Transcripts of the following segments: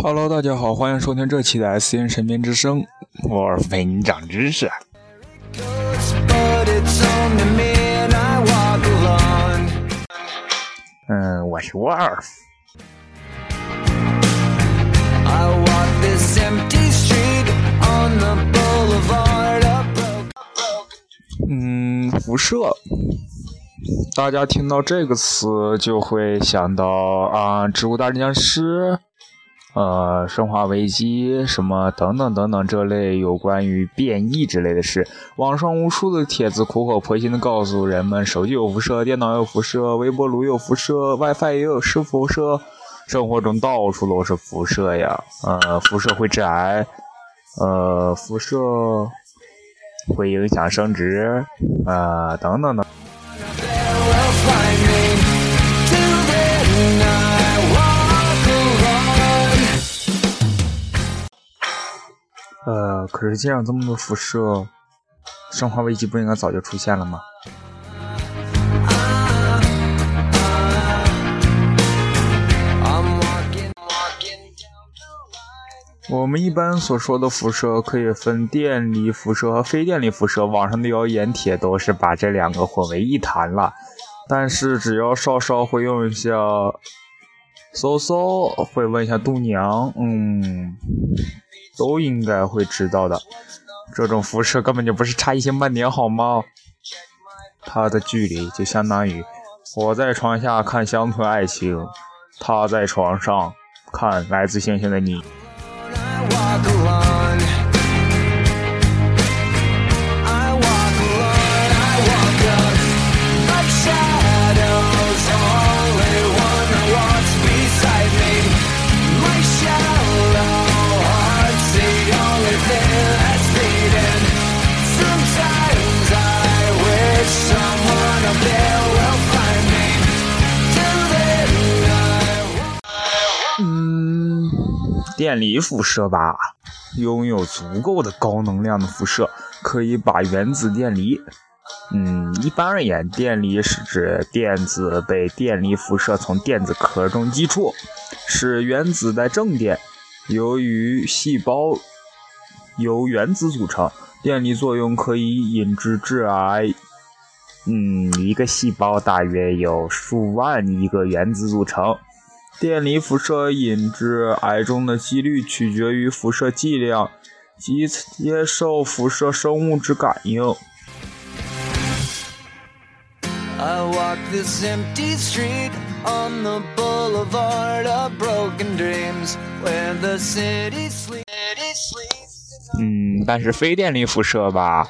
Hello，大家好，欢迎收听这期的 S N 身边之声，我为你长知识。嗯，我是 Wolf。嗯，辐射。大家听到这个词就会想到啊，《植物大战僵尸》。呃，生化危机什么等等等等这类有关于变异之类的事，网上无数的帖子苦口婆心的告诉人们，手机有辐射，电脑有辐射，微波炉有辐射，WiFi 也有是辐射，生活中到处都是辐射呀。呃，辐射会致癌，呃，辐射会影响生殖，啊，等等等。呃，可是既然这么多辐射，生化危机不应该早就出现了吗？我们一般所说的辐射可以分电离辐射和非电离辐射，网上的谣言帖都是把这两个混为一谈了。但是只要稍稍会用一下搜搜，会问一下度娘，嗯。都应该会知道的，这种辐射根本就不是差一星半点，好吗？它的距离就相当于我在床下看乡村爱情，他在床上看来自星星的你。电离辐射吧，拥有足够的高能量的辐射，可以把原子电离。嗯，一般而言，电离是指电子被电离辐射从电子壳中击出，使原子带正电。由于细胞由原子组成，电离作用可以引致致癌。嗯，一个细胞大约有数万亿个原子组成。电离辐射引致癌症的几率取决于辐射剂量及接受辐射生物之感应。嗯，但是非电离辐射吧。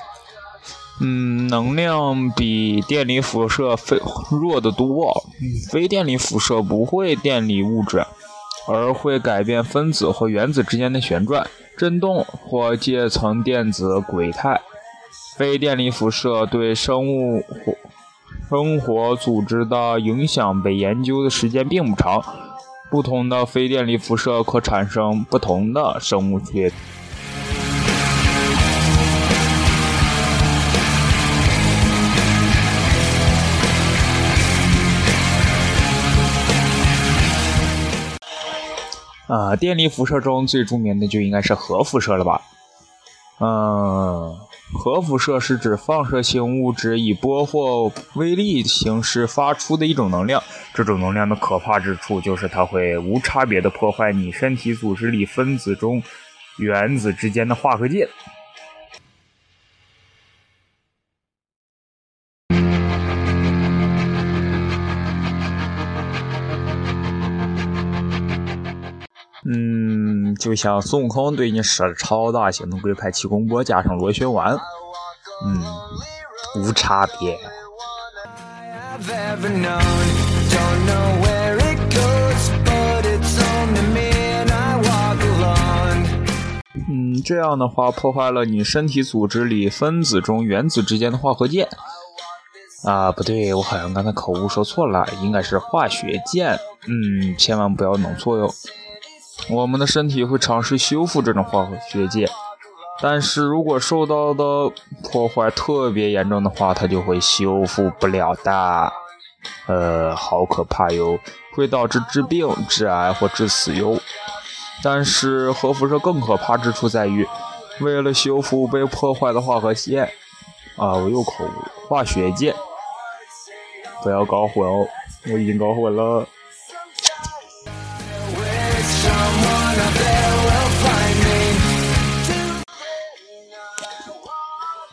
嗯，能量比电离辐射非弱得多。非电离辐射不会电离物质，而会改变分子或原子之间的旋转、振动或介层电子轨态。非电离辐射对生物活生活组织的影响被研究的时间并不长。不同的非电离辐射可产生不同的生物学。啊，电力辐射中最著名的就应该是核辐射了吧？嗯，核辐射是指放射性物质以波或微粒形式发出的一种能量。这种能量的可怕之处就是它会无差别的破坏你身体组织里分子中原子之间的化合键。就像孙悟空对你使了超大型的龟派气功波，加上螺旋丸，嗯，无差别。嗯，这样的话破坏了你身体组织里分子中原子之间的化合键。啊，不对，我好像刚才口误说错了，应该是化学键。嗯，千万不要弄错哟。我们的身体会尝试修复这种化学键，但是如果受到的破坏特别严重的话，它就会修复不了的。呃，好可怕哟，会导致致病、致癌或致死哟。但是核辐射更可怕之处在于，为了修复被破坏的化合线，啊，我又口误，化学键，不要搞混哦，我已经搞混了。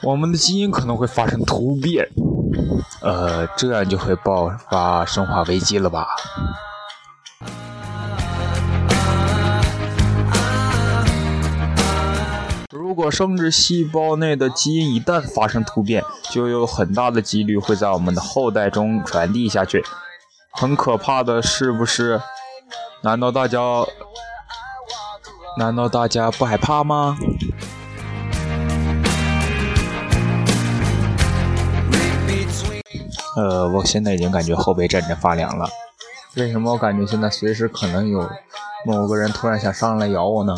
我们的基因可能会发生突变，呃，这样就会爆发生化危机了吧？如果生殖细胞内的基因一旦发生突变，就有很大的几率会在我们的后代中传递下去，很可怕的是不是？难道大家，难道大家不害怕吗？呃，我现在已经感觉后背阵阵发凉了。为什么我感觉现在随时可能有某个人突然想上来咬我呢？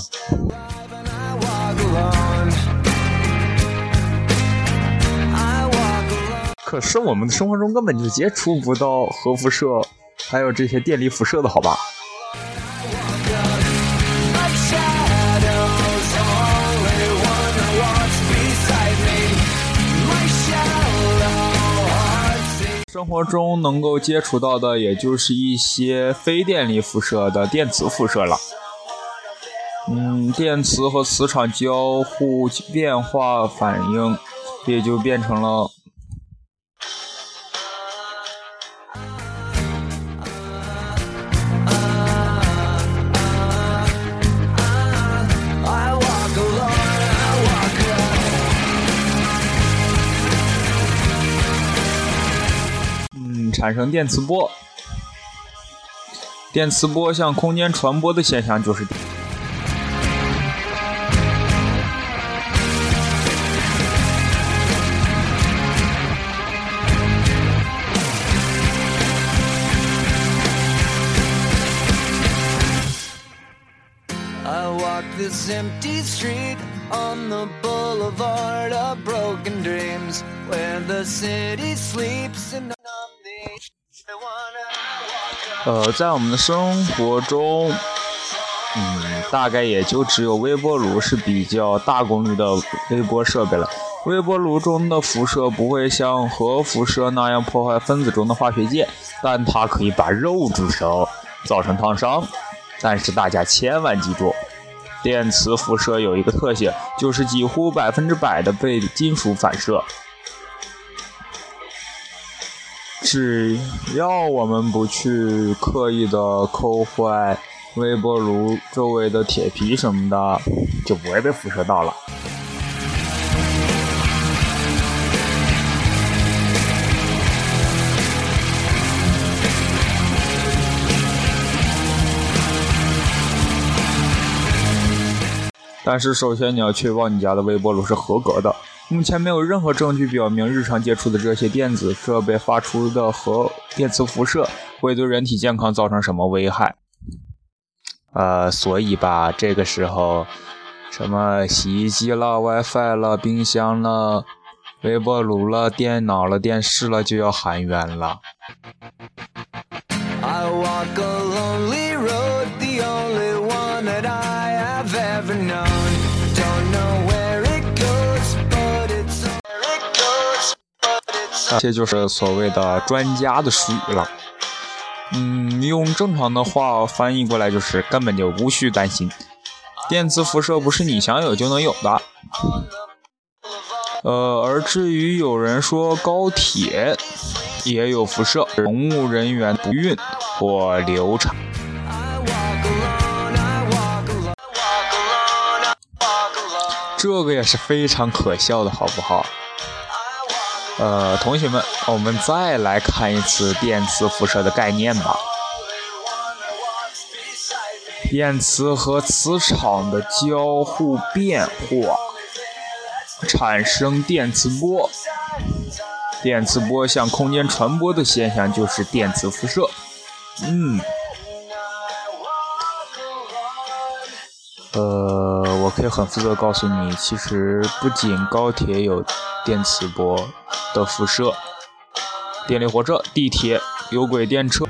可是我们的生活中根本就接触不到核辐射，还有这些电离辐射的好吧？生活中能够接触到的，也就是一些非电力辐射的电磁辐射了。嗯，电磁和磁场交互变化反应，也就变成了。产生电磁波，电磁波向空间传播的现象就是。呃，在我们的生活中，嗯，大概也就只有微波炉是比较大功率的微波设备了。微波炉中的辐射不会像核辐射那样破坏分子中的化学键，但它可以把肉煮熟，造成烫伤。但是大家千万记住，电磁辐射有一个特性，就是几乎百分之百的被金属反射。只要我们不去刻意的抠坏微波炉周围的铁皮什么的，就不会被辐射到了。但是首先你要确保你家的微波炉是合格的。目前没有任何证据表明日常接触的这些电子设备发出的核电磁辐射会对人体健康造成什么危害。呃，所以吧，这个时候，什么洗衣机了、WiFi 了、冰箱了、微波炉了、电脑了、电视了，就要喊冤了。这就是所谓的专家的术语了。嗯，用正常的话翻译过来就是根本就无需担心，电磁辐射不是你想有就能有的。呃，而至于有人说高铁也有辐射，乘务人员不孕或流产，这个也是非常可笑的，好不好？呃，同学们，我们再来看一次电磁辐射的概念吧。电磁和磁场的交互变化产生电磁波，电磁波向空间传播的现象就是电磁辐射。嗯。呃，我可以很负责告诉你，其实不仅高铁有电磁波的辐射，电力火车、地铁、有轨电车。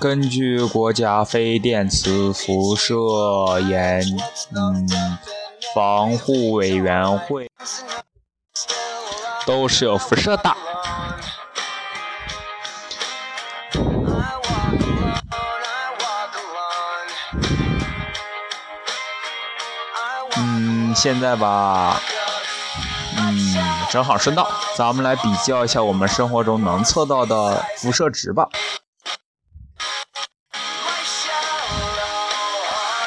根据国家非电磁辐射研嗯防护委员会。都是有辐射的。嗯，现在吧，嗯，正好顺道，咱们来比较一下我们生活中能测到的辐射值吧。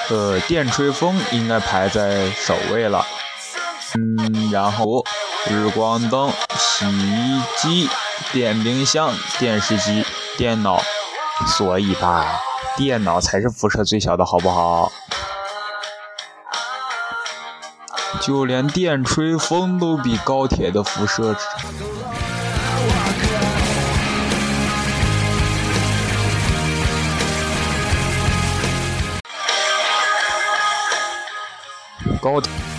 呃，电吹风应该排在首位了。嗯，然后日光灯、洗衣机、电冰箱、电视机、电脑，所以吧，电脑才是辐射最小的，好不好？就连电吹风都比高铁的辐射高。嗯，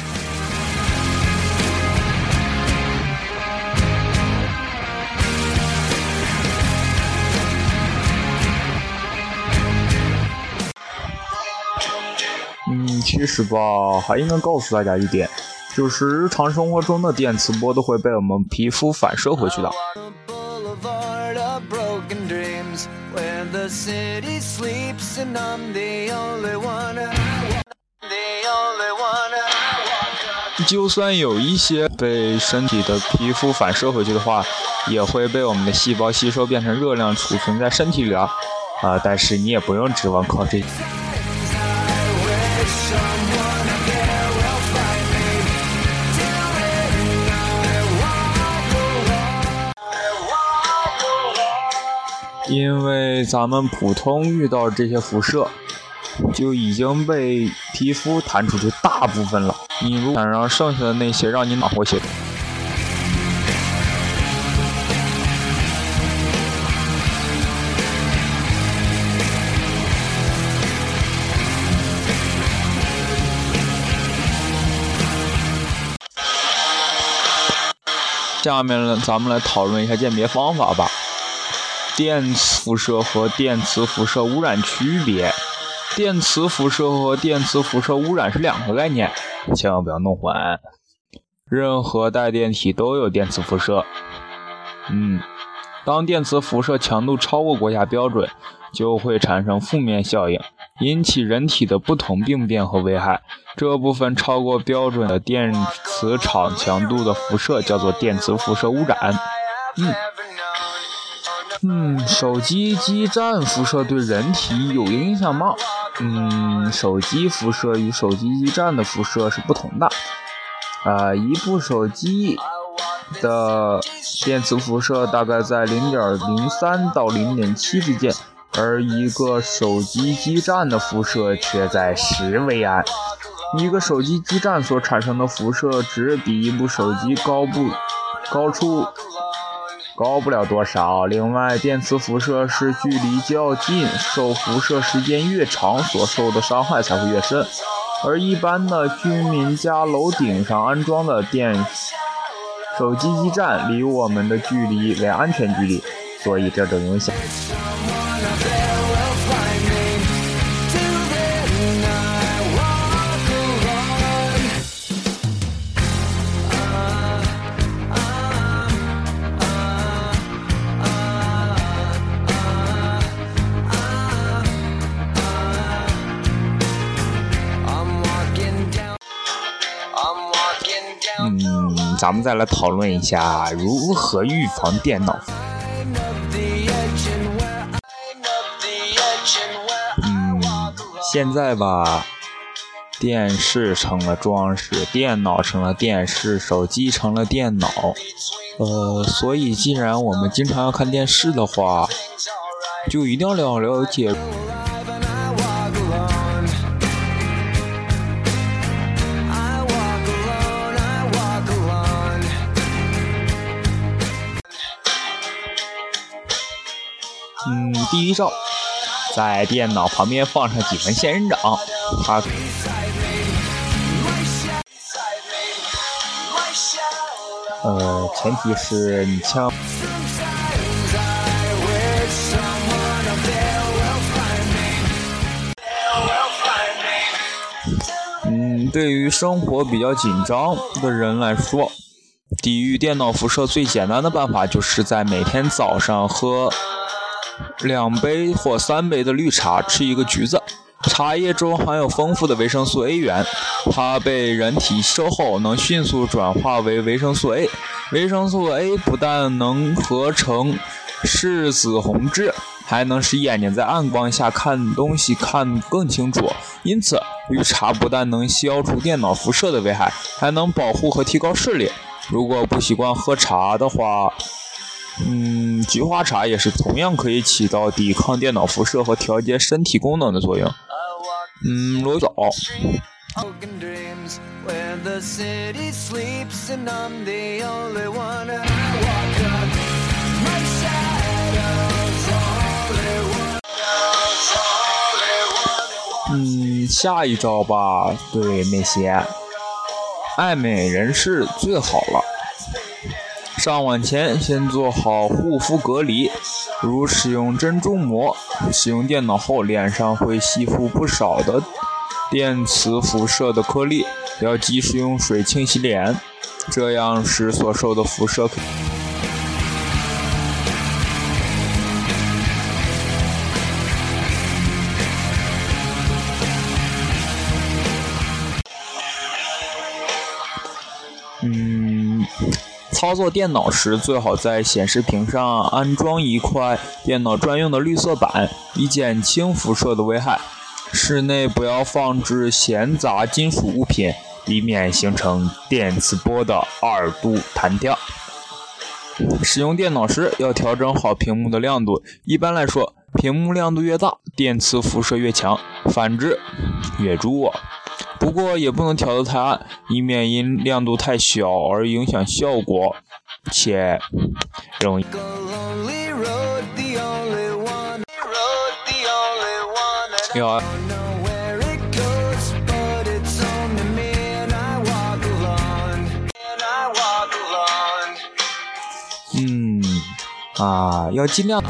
其实吧，还应该告诉大家一点，就是日常生活中的电磁波都会被我们皮肤反射回去的。就算有一些被身体的皮肤反射回去的话，也会被我们的细胞吸收变成热量储存在身体里啊。啊，但是你也不用指望靠这。因为咱们普通遇到这些辐射，就已经被皮肤弹出去大部分了。你如果想让剩下的那些让你暖和些，下面呢，咱们来讨论一下鉴别方法吧。电磁辐射和电磁辐射污染区别：电磁辐射和电磁辐射污染是两个概念，千万不要弄混。任何带电体都有电磁辐射。嗯，当电磁辐射强度超过国家标准，就会产生负面效应，引起人体的不同病变和危害。这部分超过标准的电磁场强度的辐射叫做电磁辐射污染。嗯。嗯，手机基站辐射对人体有影响吗？嗯，手机辐射与手机基站的辐射是不同的。啊，一部手机的电磁辐射大概在零点零三到零点七之间，而一个手机基站的辐射却在十微安。一个手机基站所产生的辐射值比一部手机高不高出。高不了多少。另外，电磁辐射是距离较近，受辐射时间越长，所受的伤害才会越深。而一般的居民家楼顶上安装的电手机基站，离我们的距离为安全距离，所以这种影响。咱们再来讨论一下如何预防电脑。嗯，现在吧，电视成了装饰，电脑成了电视，手机成了电脑。呃，所以既然我们经常要看电视的话，就一定要了解。嗯，第一招，在电脑旁边放上几盆仙人掌，它呃前提是你像对于生活比较紧张的人来说，抵御电脑辐射最简单的办法就是在每天早上喝。两杯或三杯的绿茶，吃一个橘子。茶叶中含有丰富的维生素 A 源，它被人体吸收后能迅速转化为维生素 A。维生素 A 不但能合成视紫红质，还能使眼睛在暗光下看东西看更清楚。因此，绿茶不但能消除电脑辐射的危害，还能保护和提高视力。如果不习惯喝茶的话，嗯，菊花茶也是同样可以起到抵抗电脑辐射和调节身体功能的作用。嗯，罗早。嗯，下一招吧，对那些爱美人士最好了。上网前先做好护肤隔离，如使用珍珠膜。使用电脑后，脸上会吸附不少的电磁辐射的颗粒，要及时用水清洗脸，这样使所受的辐射。作电脑时，最好在显示屏上安装一块电脑专用的绿色板，以减轻辐射的危害。室内不要放置闲杂金属物品，以免形成电磁波的二度弹跳。使用电脑时要调整好屏幕的亮度，一般来说，屏幕亮度越大，电磁辐射越强；反之，越弱。不过也不能调得太暗，以免因亮度太小而影响效果，且容易。要。嗯，啊，要尽量。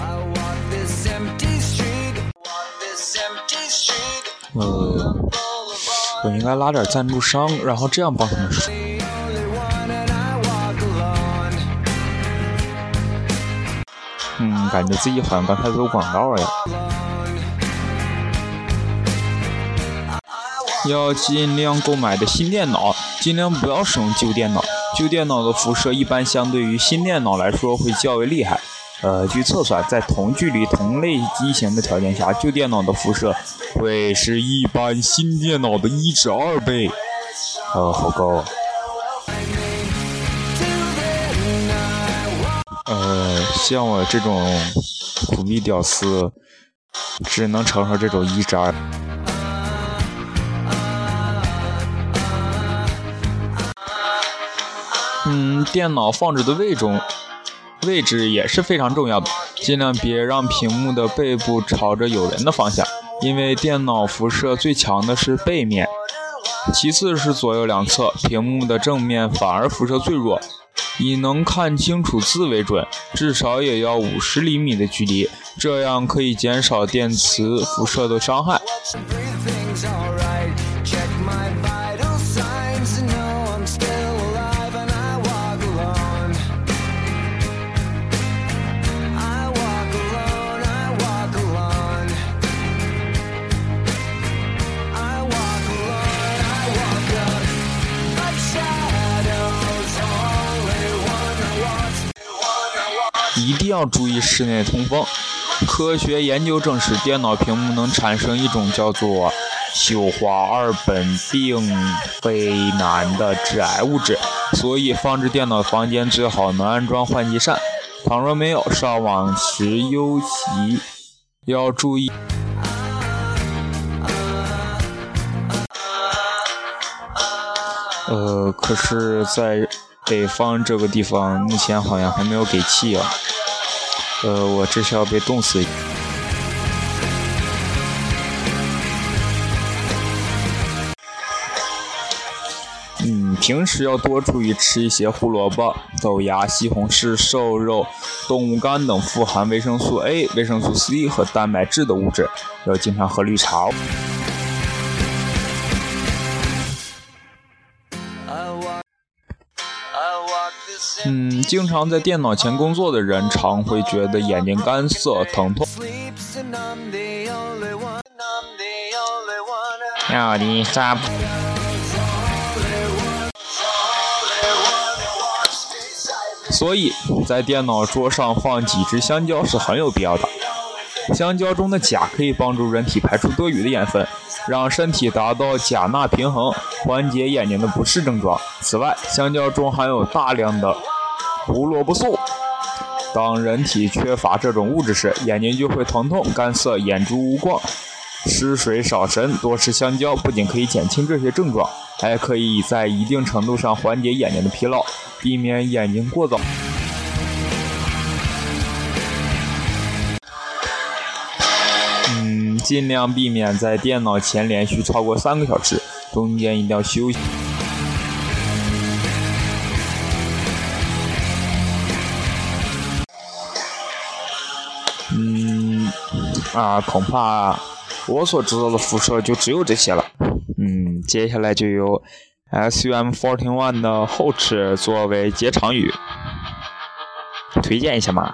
呃。我应该拉点赞助商，然后这样帮他们说。感觉自己好像刚才做广告呀。要尽量购买的新电脑，尽量不要使用旧电脑。旧电脑的辐射一般相对于新电脑来说会较为厉害。呃，据测算，在同距离、同类机型的条件下，旧电脑的辐射会是一般新电脑的一至二倍。呃，好高。啊呃，像我这种苦逼屌丝，只能承受这种一至二。嗯，电脑放置的位中。位置也是非常重要的，尽量别让屏幕的背部朝着有人的方向，因为电脑辐射最强的是背面，其次是左右两侧，屏幕的正面反而辐射最弱。以能看清楚字为准，至少也要五十厘米的距离，这样可以减少电磁辐射的伤害。一定要注意室内通风。科学研究证实，电脑屏幕能产生一种叫做溴化二苯并非难的致癌物质，所以放置电脑房间最好能安装换气扇。倘若没有，上网时尤其要注意。呃，可是，在北方这个地方，目前好像还没有给气啊。呃，我这是要被冻死。嗯，平时要多注意吃一些胡萝卜、豆芽、西红柿、瘦肉、动物肝等富含维生素 A、维生素 C 和蛋白质的物质，要经常喝绿茶。哦嗯，经常在电脑前工作的人常会觉得眼睛干涩、疼痛。要的啥？所以在电脑桌上放几只香蕉是很有必要的。香蕉中的钾可以帮助人体排出多余的盐分，让身体达到钾钠平衡，缓解眼睛的不适症状。此外，香蕉中含有大量的胡萝卜素，当人体缺乏这种物质时，眼睛就会疼痛、干涩、眼珠无光、失水少神。多吃香蕉不仅可以减轻这些症状，还可以在一定程度上缓解眼睛的疲劳，避免眼睛过早。尽量避免在电脑前连续超过三个小时，中间一定要休息。啊，恐怕我所知道的辐射就只有这些了。嗯，接下来就由 SUM forty one 的后翅作为结场语，推荐一下嘛。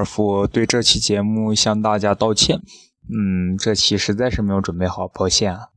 尔夫对这期节目向大家道歉。嗯，这期实在是没有准备好，抱歉啊。